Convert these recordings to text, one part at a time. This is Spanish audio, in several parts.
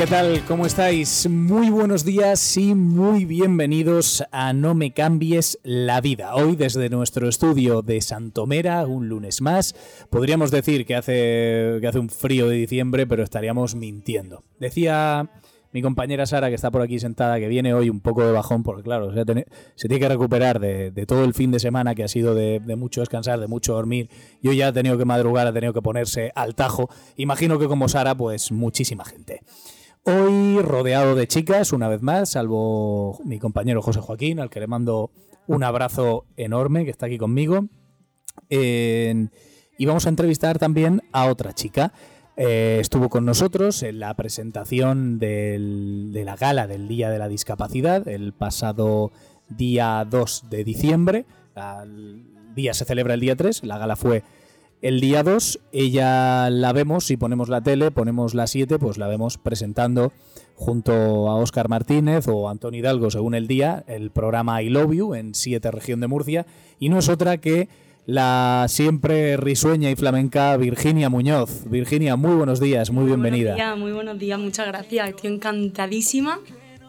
¿Qué tal? ¿Cómo estáis? Muy buenos días y muy bienvenidos a No me cambies la vida. Hoy desde nuestro estudio de Santomera, un lunes más. Podríamos decir que hace, que hace un frío de diciembre, pero estaríamos mintiendo. Decía mi compañera Sara, que está por aquí sentada, que viene hoy un poco de bajón, porque claro, se, tiene, que recuperar de, todo el fin de semana que ha sido de, de, mucho descansar, de mucho dormir. Y hoy ya ha tenido que madrugar, ha tenido que ponerse al tajo. Imagino que como Sara, pues muchísima gente. Hoy rodeado de chicas, una vez más, salvo mi compañero José Joaquín, al que le mando un abrazo enorme, que está aquí conmigo. Y vamos a entrevistar también a otra chica. Eh, estuvo con nosotros en la presentación de la gala del Día de la Discapacidad el pasado día 2 de diciembre. El día se celebra el día 3, la gala fue el día 2 ella la vemos, si ponemos la tele, ponemos la 7, pues la vemos presentando junto a Óscar Martínez o Antonio Hidalgo, según el día, el programa I Love You en 7 región de Murcia. Y no es otra que la siempre risueña y flamenca Virginia Muñoz. Virginia, muy buenos días, muy, muy bienvenida. Buenos días, muy buenos días, muchas gracias. Estoy encantadísima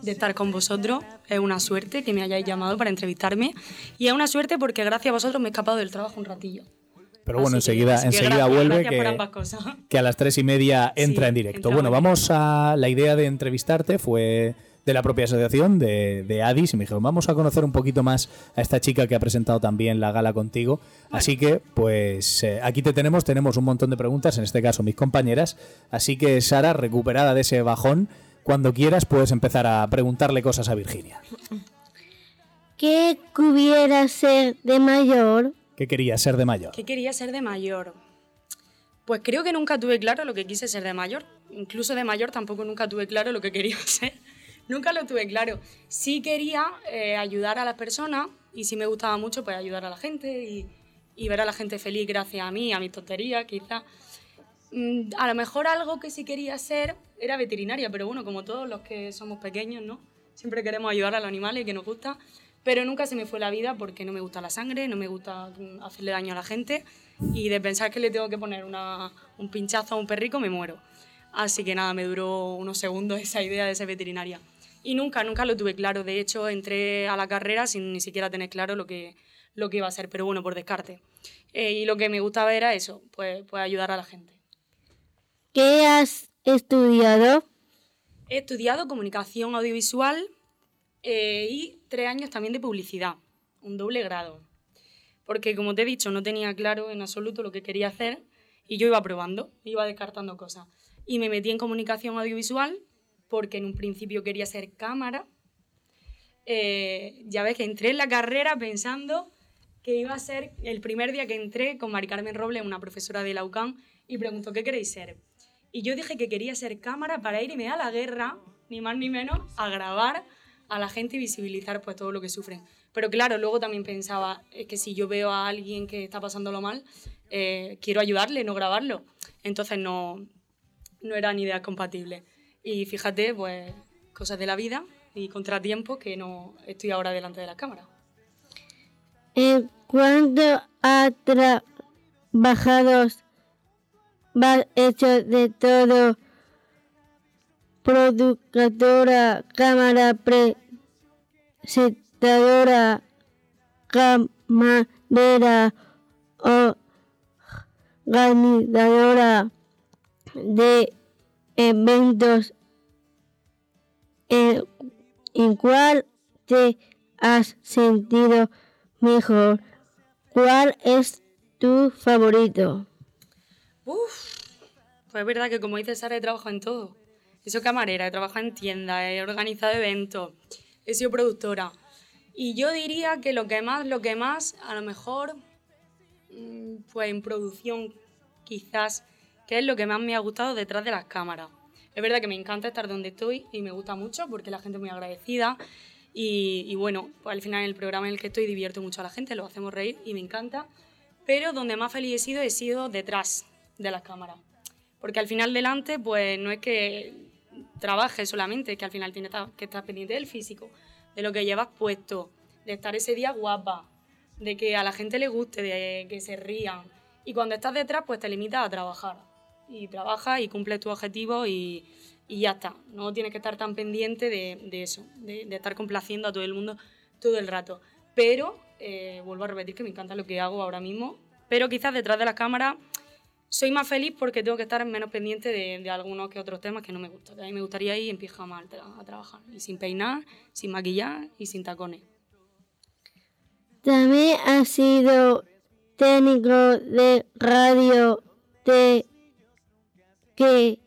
de estar con vosotros. Es una suerte que me hayáis llamado para entrevistarme. Y es una suerte porque gracias a vosotros me he escapado del trabajo un ratillo. Pero bueno, así enseguida, que, enseguida gracias, vuelve gracias que, que, a las tres y media entra Sí, en directo. entra Bueno, en vamos a la idea de entrevistarte fue de la propia asociación de, de Adis y me dijeron vamos a conocer un poquito más a esta chica que ha presentado también la gala contigo. Así que pues eh, aquí te tenemos, tenemos un montón de preguntas, en este caso mis compañeras. Así que Sara, recuperada de ese bajón, cuando quieras puedes empezar a preguntarle cosas a Virginia. ¿Qué hubiera ser de mayor? ¿Qué quería ser de mayor? ¿Qué quería ser de mayor? Pues creo que nunca tuve claro lo que quise ser de mayor. Incluso de mayor tampoco nunca tuve claro lo que quería ser. nunca lo tuve claro. Sí quería eh, ayudar a las personas y sí me gustaba mucho pues ayudar a la gente y, ver a la gente feliz gracias a mí, a mis tonterías quizás. Mm, a lo mejor algo que sí quería ser era veterinaria, pero bueno, como todos los que somos pequeños, ¿no? Siempre queremos ayudar a los animales que nos gusta, pero nunca se me fue la vida porque no me gusta la sangre, no me gusta hacerle daño a la gente y de pensar que le tengo que poner una, un pinchazo a un perrico me muero. Así que nada, me duró unos segundos esa idea de ser veterinaria. Y nunca, nunca lo tuve claro. De hecho, entré a la carrera sin ni siquiera tener claro lo que, lo que iba a ser, pero bueno, por descarte. Eh, y lo que me gustaba era eso, pues, pues ayudar a la gente. ¿Qué has estudiado? He estudiado comunicación audiovisual eh, y tres años también de publicidad, un doble grado. Porque como te he dicho, no tenía claro en absoluto lo que quería hacer y yo iba probando, iba descartando cosas. Y me metí en comunicación audiovisual porque en un principio quería ser cámara. Eh, ya ves que entré en la carrera pensando que iba a ser el primer día que entré con Mari Carmen Robles, una profesora de la UCAM, y preguntó, ¿qué queréis ser? Y yo dije que quería ser cámara para irme a la guerra, ni más ni menos, a grabar a la gente y visibilizar pues todo lo que sufren. Pero claro, luego también pensaba, es que si yo veo a alguien que está pasándolo mal, eh, quiero ayudarle, no grabarlo. Entonces no, no eran ideas compatibles. Y fíjate, pues cosas de la vida y contratiempos que no estoy ahora delante de la cámara. ¿En cuánto ha trabajado? Va hecho de todo. Productora, cámara, presentadora, camarera, organizadora de eventos. ¿En, en cuál te has sentido mejor? ¿Cuál es tu favorito? Uf, pues es verdad que como dice Sara, he trabajado en todo. He sido camarera, he trabajado en tiendas, he organizado eventos, he sido productora. Y yo diría que lo que más, lo que más, a lo mejor, mm, pues en producción quizás qué es lo que más me ha gustado detrás de las cámaras. Es verdad que me encanta estar donde estoy y me gusta mucho porque la gente es muy agradecida y, y bueno, pues al final el programa en el que estoy divierto mucho a la gente, lo hacemos reír y me encanta. Pero donde más feliz he sido he sido detrás de las cámaras. Porque al final delante, pues no es que trabajes solamente, que al final tienes que estar pendiente del físico, de lo que llevas puesto, de estar ese día guapa, de que a la gente le guste, de que se rían. Y cuando estás detrás, pues te limitas a trabajar. Y trabajas y cumples tu objetivo y, y ya está. No tienes que estar tan pendiente de, de eso, de, estar complaciendo a todo el mundo todo el rato. Pero, eh, vuelvo a repetir que me encanta lo que hago ahora mismo, pero quizás detrás de la cámara soy más feliz porque tengo que estar menos pendiente de, de algunos que otros temas que no me gustan. A mí me gustaría ir en pijama a, a trabajar, y sin peinar, sin maquillar y sin tacones. También ha sido técnico de radio de que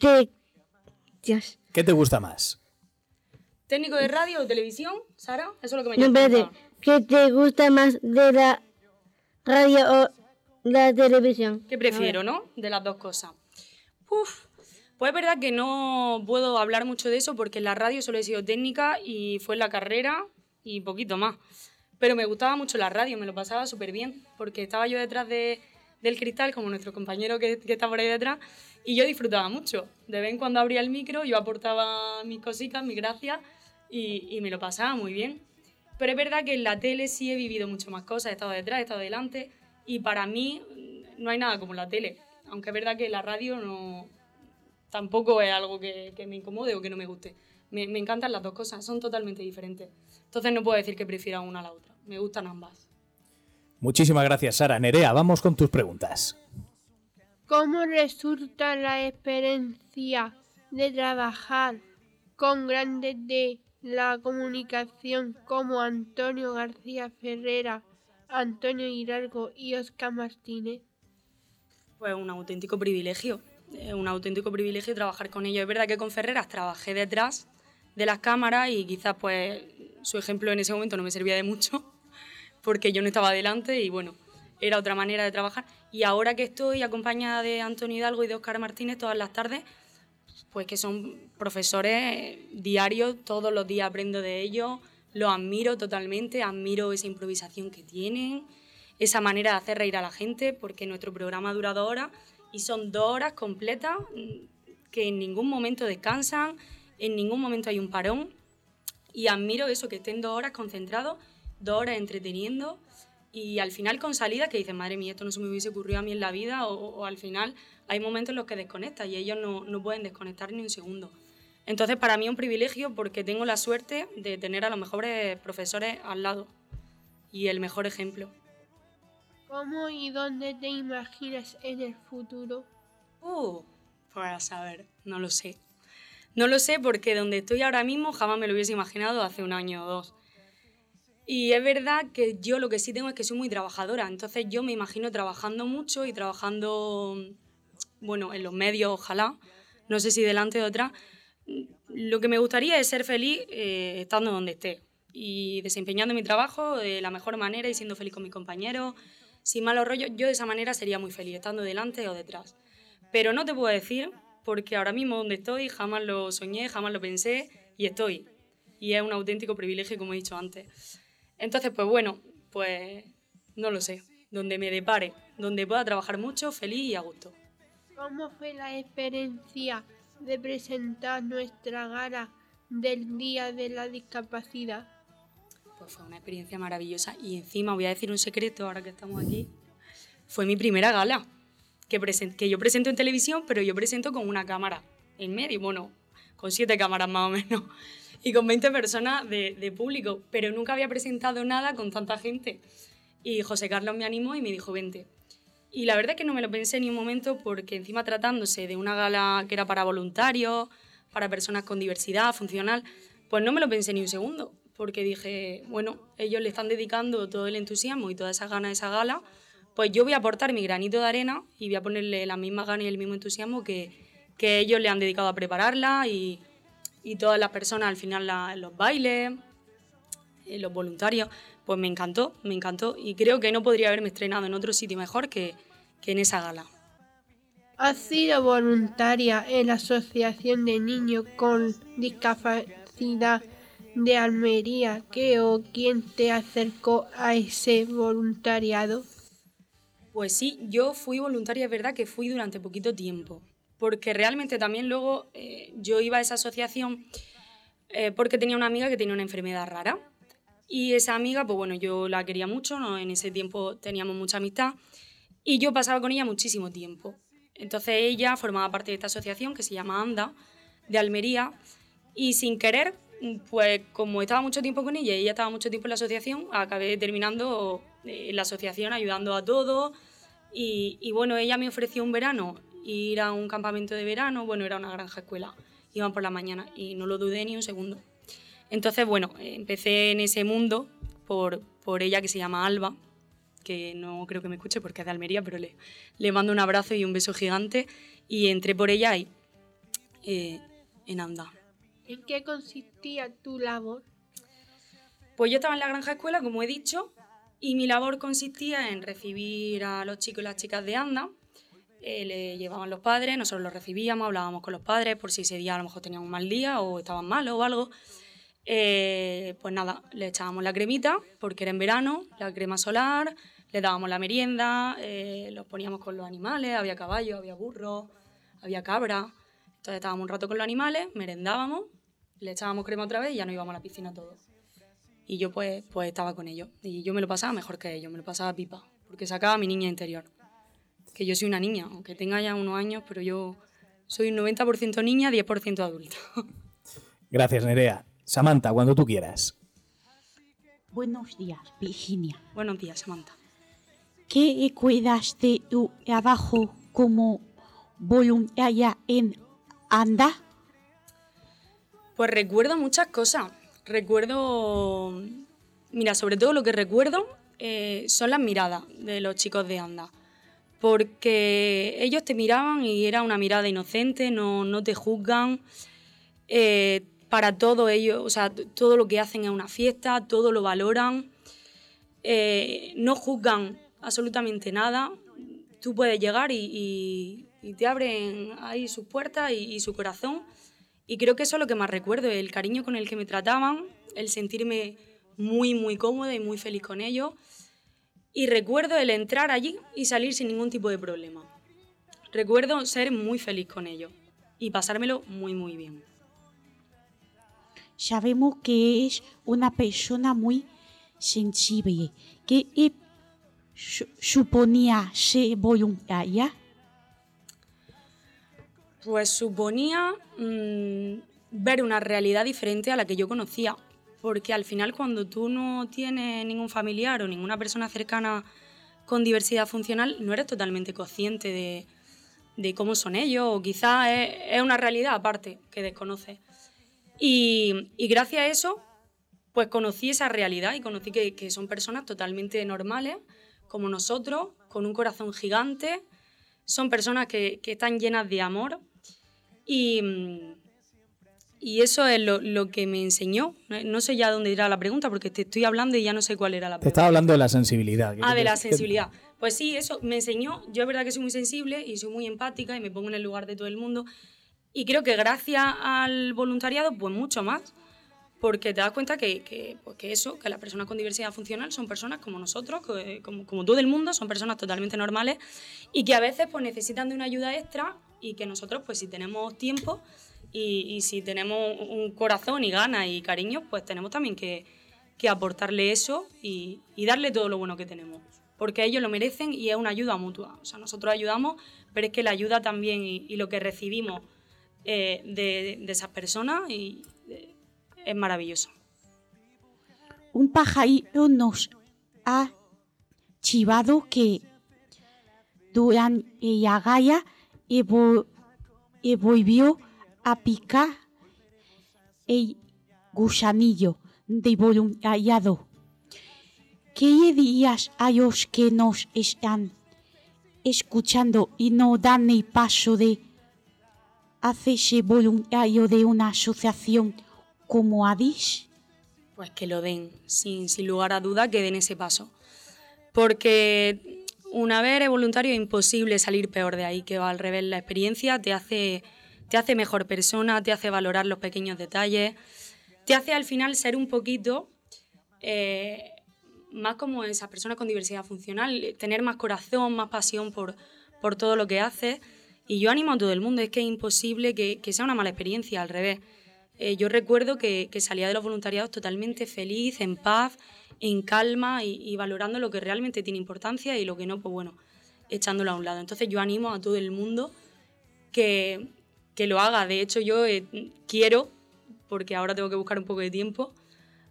te Dios. ¿Qué te gusta más? ¿Técnico de radio o televisión, Sara? Eso es lo que me No, llama. espérate. ¿Qué te gusta más de la radio o la televisión? ¿Qué prefiero, no? De las dos cosas. Uf, pues es verdad que no puedo hablar mucho de eso porque en la radio solo he sido técnica y fue en la carrera y poquito más. Pero me gustaba mucho la radio, me lo pasaba súper bien porque estaba yo detrás de, del cristal, como nuestro compañero que, que está por ahí detrás, y yo disfrutaba mucho. De vez en cuando abría el micro, yo aportaba mis cositas, mis gracias y, y me lo pasaba muy bien. Pero es verdad que en la tele sí he vivido mucho más cosas, he estado detrás, he estado delante y para mí no hay nada como la tele. Aunque es verdad que la radio no tampoco es algo que, que me incomode o que no me guste. Me, me, encantan las dos cosas, son totalmente diferentes. Entonces no puedo decir que prefiera una a la otra. Me gustan ambas. Muchísimas gracias, Sara. Nerea, vamos con tus preguntas. ¿Cómo resulta la experiencia de trabajar con grandes de la comunicación como Antonio García Ferrera, Antonio Hidalgo y Oscar Martínez? Pues un auténtico privilegio, un auténtico privilegio trabajar con ellos. Es verdad que con Ferreras trabajé detrás de las cámaras y quizás pues su ejemplo en ese momento no me servía de mucho porque yo no estaba delante y bueno, era otra manera de trabajar. Y ahora que estoy acompañada de Antonio Hidalgo y de Oscar Martínez todas las tardes, pues que son profesores diarios, todos los días aprendo de ellos, los admiro totalmente, admiro esa improvisación que tienen, esa manera de hacer reír a la gente, porque nuestro programa dura dos horas y son dos horas completas que en ningún momento descansan, en ningún momento hay un parón. Y admiro eso, que estén dos horas concentrados, dos horas entreteniendo y al final con salida que dicen, madre mía, esto no se me hubiese ocurrido a mí en la vida, o, o al final hay momentos en los que desconectas y ellos no, no, pueden desconectar ni un segundo. Entonces para mí es un privilegio porque tengo la suerte de tener a los mejores profesores al lado y el mejor ejemplo. ¿Cómo y dónde te imaginas en el futuro? Uh, para saber, no lo sé. No lo sé porque donde estoy ahora mismo jamás me lo hubiese imaginado hace un año o dos. Y es verdad que yo lo que sí tengo es que soy muy trabajadora, entonces yo me imagino trabajando mucho y trabajando, bueno, en los medios, ojalá, no sé si delante de otra. Lo que me gustaría es ser feliz eh, estando donde esté y desempeñando mi trabajo de la mejor manera y siendo feliz con mis compañeros, sin malos rollos. Yo de esa manera sería muy feliz, estando delante o detrás. Pero no te puedo decir, porque ahora mismo donde estoy jamás lo soñé, jamás lo pensé y estoy. Y es un auténtico privilegio, como he dicho antes. Entonces, pues bueno, pues no lo sé, donde me depare, donde pueda trabajar mucho, feliz y a gusto. ¿Cómo fue la experiencia de presentar nuestra gala del Día de la Discapacidad? Pues fue una experiencia maravillosa y encima voy a decir un secreto ahora que estamos aquí. Fue mi primera gala, que, que yo presento en televisión, pero yo presento con una cámara en medio, bueno, con siete cámaras más o menos y con 20 personas de, de, público, pero nunca había presentado nada con tanta gente. Y José Carlos me animó y me dijo, vente. Y la verdad es que no me lo pensé ni un momento porque encima tratándose de una gala que era para voluntarios, para personas con diversidad funcional, pues no me lo pensé ni un segundo, porque dije, bueno, ellos le están dedicando todo el entusiasmo y toda esa gana a esa gala, pues yo voy a aportar mi granito de arena y voy a ponerle la misma gana y el mismo entusiasmo que, que ellos le han dedicado a prepararla y, y todas las personas al final la, los bailes, eh, los voluntarios, pues me encantó, me encantó y creo que no podría haberme estrenado en otro sitio mejor que, que en esa gala. ¿Has sido voluntaria en la Asociación de Niños con Discapacidad de Almería? ¿Qué o quién te acercó a ese voluntariado? Pues sí, yo fui voluntaria, es verdad que fui durante poquito tiempo, porque realmente también luego eh, yo iba a esa asociación eh, porque tenía una amiga que tenía una enfermedad rara. Y esa amiga, pues bueno, yo la quería mucho, ¿no? en ese tiempo teníamos mucha amistad y yo pasaba con ella muchísimo tiempo. Entonces ella formaba parte de esta asociación que se llama ANDA, de Almería, y sin querer, pues como estaba mucho tiempo con ella y ella estaba mucho tiempo en la asociación, acabé terminando en la asociación ayudando a todos. Y, y bueno, ella me ofreció un verano ir a un campamento de verano, bueno, era una granja escuela, iban por la mañana y no lo dudé ni un segundo. Entonces, bueno, empecé en ese mundo por, por ella que se llama Alba, que no creo que me escuche porque es de Almería, pero le, le mando un abrazo y un beso gigante y entré por ella ahí, eh, en Anda. ¿En qué consistía tu labor? Pues yo estaba en la granja escuela, como he dicho, y mi labor consistía en recibir a los chicos y las chicas de Anda. Eh, le llevaban los padres, nosotros los recibíamos, hablábamos con los padres por si ese día a lo mejor tenían un mal día o estaban malos o algo. Eh, pues nada, le echábamos la cremita porque era en verano, la crema solar, le dábamos la merienda, eh, los poníamos con los animales, había caballos, había burros, había cabra. Entonces estábamos un rato con los animales, merendábamos, le echábamos crema otra vez y ya nos íbamos a la piscina todos. Y yo pues, pues estaba con ellos. Y yo me lo pasaba mejor que ellos, me lo pasaba pipa, porque sacaba a mi niña interior. Que yo soy una niña, aunque tenga ya unos años, pero yo soy un 90% niña, 10% adulta. Gracias, Nerea. Samantha, cuando tú quieras. Buenos días, Virginia. Buenos días, Samantha. ¿Qué cuidas de tu trabajo como voluntaria en ANDA? Pues recuerdo muchas cosas. Recuerdo, mira, sobre todo lo que recuerdo eh, son las miradas de los chicos de ANDA. Porque ellos te miraban y era una mirada inocente, no, no te juzgan. Eh, para todo ellos, o sea, todo lo que hacen es una fiesta, todo lo valoran. Eh, no juzgan absolutamente nada. Tú puedes llegar y, te abren ahí sus puertas y, su corazón. Y creo que eso es lo que más recuerdo, el cariño con el que me trataban, el sentirme muy, muy cómoda y muy feliz con ellos. Y recuerdo el entrar allí y salir sin ningún tipo de problema. Recuerdo ser muy feliz con ellos y pasármelo muy, muy bien. Sabemos que es una persona muy sensible. que suponía ser voluntaria? Pues suponía mm, ver una realidad diferente a la que yo conocía, porque al final cuando tú no tienes ningún familiar o ninguna persona cercana con diversidad funcional, no eres totalmente consciente de, cómo son ellos, o quizás es, una realidad aparte que desconoces. Y, gracias a eso, pues conocí esa realidad y conocí que, que son personas totalmente normales, como nosotros, con un corazón gigante. Son personas que, están llenas de amor y, y eso es lo, que me enseñó. No sé ya dónde irá la pregunta porque te estoy hablando y ya no sé cuál era la pregunta. Te estaba hablando de la sensibilidad. Ah, de la sensibilidad. Pues sí, eso me enseñó. Yo es verdad que soy muy sensible y soy muy empática y me pongo en el lugar de todo el mundo. Y creo que gracias al voluntariado, pues mucho más porque te das cuenta que, pues que, eso, que las personas con diversidad funcional son personas como nosotros, como, como, todo el mundo, son personas totalmente normales y que a veces pues, necesitan de una ayuda extra y que nosotros, pues si tenemos tiempo y, si tenemos un corazón y ganas y cariño, pues tenemos también que, que aportarle eso y, y, darle todo lo bueno que tenemos. Porque ellos lo merecen y es una ayuda mutua. O sea, nosotros ayudamos, pero es que la ayuda también y, lo que recibimos eh, de, de esas personas y, es maravilloso. Un pajarito nos ha chivado que durante la gaya volvió a picar el gusanillo de voluntariado. ¿Qué días a los que nos están escuchando y no dan el paso de hacerse voluntario de una asociación como Adis? Pues que lo den, sin, sin lugar a duda, que den ese paso. Porque una vez eres voluntario es imposible salir peor de ahí, que va al revés. La experiencia te hace, te hace mejor persona, te hace valorar los pequeños detalles, te hace al final ser un poquito eh, más como esa persona con diversidad funcional, tener más corazón, más pasión por, por todo lo que haces. Y yo animo a todo el mundo, es que es imposible que, que sea una mala experiencia, al revés. Eh, yo recuerdo que, que, salía de los voluntariados totalmente feliz, en paz, en calma y, y, valorando lo que realmente tiene importancia y lo que no, pues bueno, echándolo a un lado. Entonces yo animo a todo el mundo que, que lo haga. De hecho, yo eh, quiero, porque ahora tengo que buscar un poco de tiempo,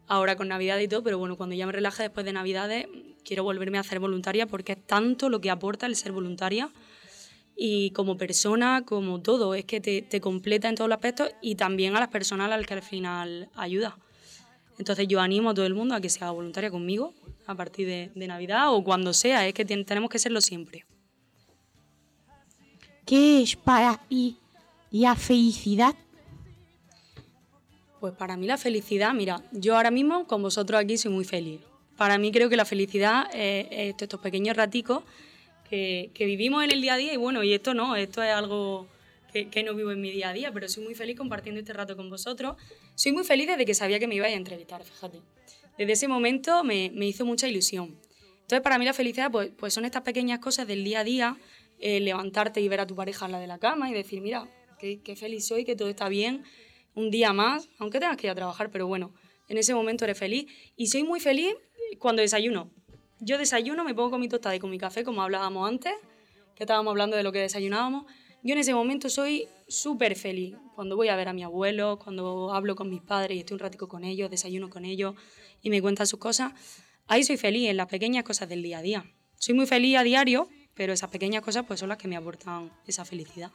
ahora con Navidad y todo, pero bueno, cuando ya me relaje después de Navidades, quiero volverme a hacer voluntaria porque es tanto lo que aporta el ser voluntaria y como persona, como todo, es que te, te, completa en todos los aspectos y también a las personas a las que al final ayuda. Entonces yo animo a todo el mundo a que sea voluntaria conmigo a partir de, de Navidad o cuando sea, es que tenemos que serlo siempre. ¿Qué es para ti la felicidad? Pues para mí la felicidad, mira, yo ahora mismo con vosotros aquí soy muy feliz. Para mí creo que la felicidad es, es estos pequeños raticos que, vivimos en el día a día y bueno, y esto no, esto es algo que, no vivo en mi día a día, pero soy muy feliz compartiendo este rato con vosotros. Soy muy feliz desde que sabía que me ibais a entrevistar, fíjate. Desde ese momento me, me hizo mucha ilusión. Entonces para mí la felicidad pues, pues son estas pequeñas cosas del día a día, eh, levantarte y ver a tu pareja en la de la cama y decir, mira, qué feliz soy, que todo está bien, un día más, aunque tengas que ir a trabajar, pero bueno, en ese momento eres feliz. Y soy muy feliz cuando desayuno. Yo desayuno, me pongo con mi tostada y con mi café, como hablábamos antes, que estábamos hablando de lo que desayunábamos. Yo en ese momento soy súper feliz. Cuando voy a ver a mi abuelo, cuando hablo con mis padres y estoy un ratico con ellos, desayuno con ellos y me cuentan sus cosas, ahí soy feliz, en las pequeñas cosas del día a día. Soy muy feliz a diario, pero esas pequeñas cosas pues son las que me aportan esa felicidad.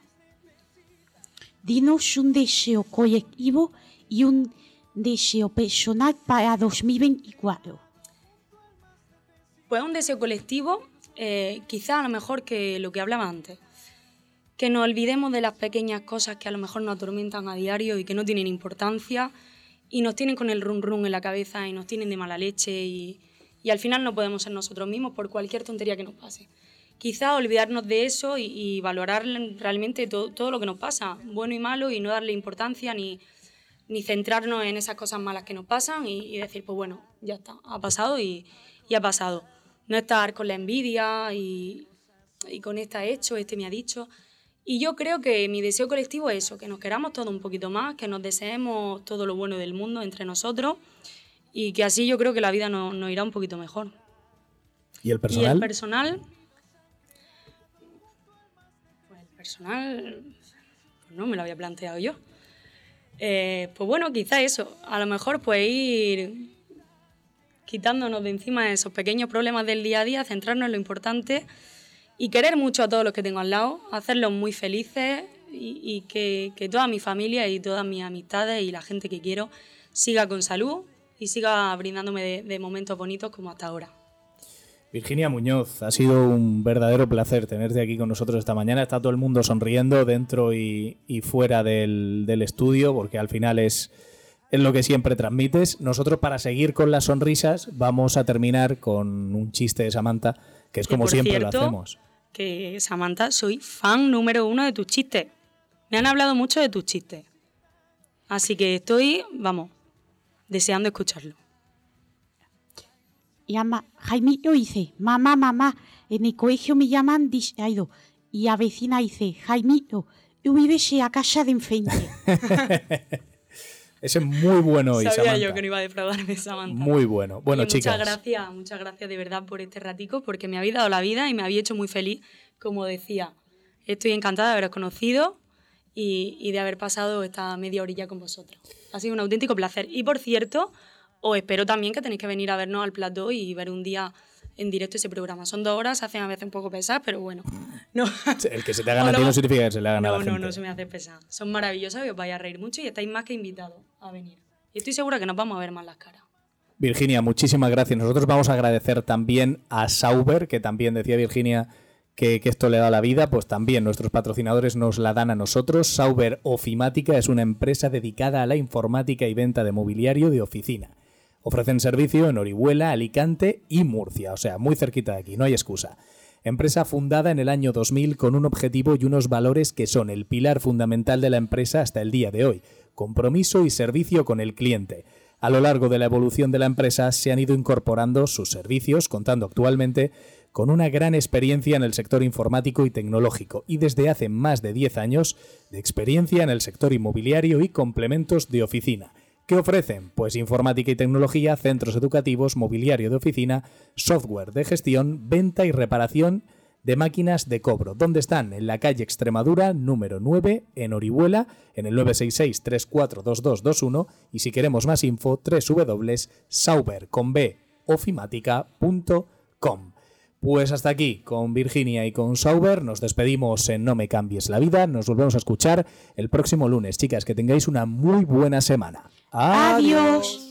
Dinos un deseo colectivo y un deseo personal para 2024. Pues un deseo colectivo, eh, quizá a lo mejor que lo que hablaba antes, que nos olvidemos de las pequeñas cosas que a lo mejor nos atormentan a diario y que no tienen importancia y nos tienen con el run run en la cabeza y nos tienen de mala leche y, y al final no podemos ser nosotros mismos por cualquier tontería que nos pase. Quizá olvidarnos de eso y, y valorar realmente todo, todo, lo que nos pasa, bueno y malo, y no darle importancia ni, ni centrarnos en esas cosas malas que nos pasan y, y decir, pues bueno, ya está, ha pasado y, y ha pasado no estar con la envidia y, y con esta hecho, este me ha dicho. Y yo creo que mi deseo colectivo es eso, que nos queramos todo un poquito más, que nos deseemos todo lo bueno del mundo entre nosotros y que así yo creo que la vida nos, nos irá un poquito mejor. ¿Y el personal? Y el personal... Pues el personal... Pues no me lo había planteado yo. Eh, pues bueno, quizá eso. A lo mejor pues ir quitándonos de encima esos pequeños problemas del día a día, centrarnos en lo importante y querer mucho a todos los que tengo al lado, hacerlos muy felices y, que, que, toda mi familia y todas mis amistades y la gente que quiero siga con salud y siga brindándome de, momentos bonitos como hasta ahora. Virginia Muñoz, ha sido un verdadero placer tenerte aquí con nosotros esta mañana. Está todo el mundo sonriendo dentro y, y fuera del, del estudio porque al final es es lo que siempre transmites. Nosotros para seguir con las sonrisas vamos a terminar con un chiste de Samantha, que es como siempre cierto, lo hacemos. Que Samantha, soy fan número uno de tus chistes. Me han hablado mucho de tus chistes. Así que estoy, vamos, deseando escucharlo. Llama, Jaimito dice, mamá, mamá, en el colegio me llaman distraído. Y la vecina dice, Jaimito, tú vives en la casa de enfrente. Ese es muy bueno hoy, Sabía Samantha. yo que no iba a defraudarme, Samantha. Muy bueno. Bueno, chicas. Muchas gracias, muchas gracias de verdad por este ratico, porque me habéis dado la vida y me habéis hecho muy feliz, como decía. Estoy encantada de haberos conocido y, y de haber pasado esta media orilla con vosotros. Ha sido un auténtico placer. Y por cierto, os espero también que tenéis que venir a vernos al plató y ver un día en directo ese programa. Son dos horas, hacen a veces un poco pesadas, pero bueno. No. El que se te haga a ti no significa que se le hagan no, a la no, gente. No, no se me hace pesada. Son maravillosas y os vais a reír mucho y estáis más que invitados a venir. Y estoy segura que nos vamos a ver más las caras. Virginia, muchísimas gracias. Nosotros vamos a agradecer también a Sauber, que también decía Virginia que, que, esto le da la vida, pues también nuestros patrocinadores nos la dan a nosotros. Sauber Ofimática es una empresa dedicada a la informática y venta de mobiliario de oficina. Ofrecen servicio en Orihuela, Alicante y Murcia, o sea, muy cerquita de aquí, no hay excusa. Empresa fundada en el año 2000 con un objetivo y unos valores que son el pilar fundamental de la empresa hasta el día de hoy, compromiso y servicio con el cliente. A lo largo de la evolución de la empresa se han ido incorporando sus servicios, contando actualmente con una gran experiencia en el sector informático y tecnológico y desde hace más de 10 años de experiencia en el sector inmobiliario y complementos de oficina. ¿Qué ofrecen? Pues informática y tecnología, centros educativos, mobiliario de oficina, software de gestión, venta y reparación de máquinas de cobro. ¿Dónde están? En la calle Extremadura, número 9, en Orihuela, en el 966-342221 y si queremos más info, www.sauber.com. Pues hasta aquí, con Virginia y con Sauber, nos despedimos en No me cambies la vida, nos volvemos a escuchar el próximo lunes. Chicas, que tengáis una muy buena semana. Adiós.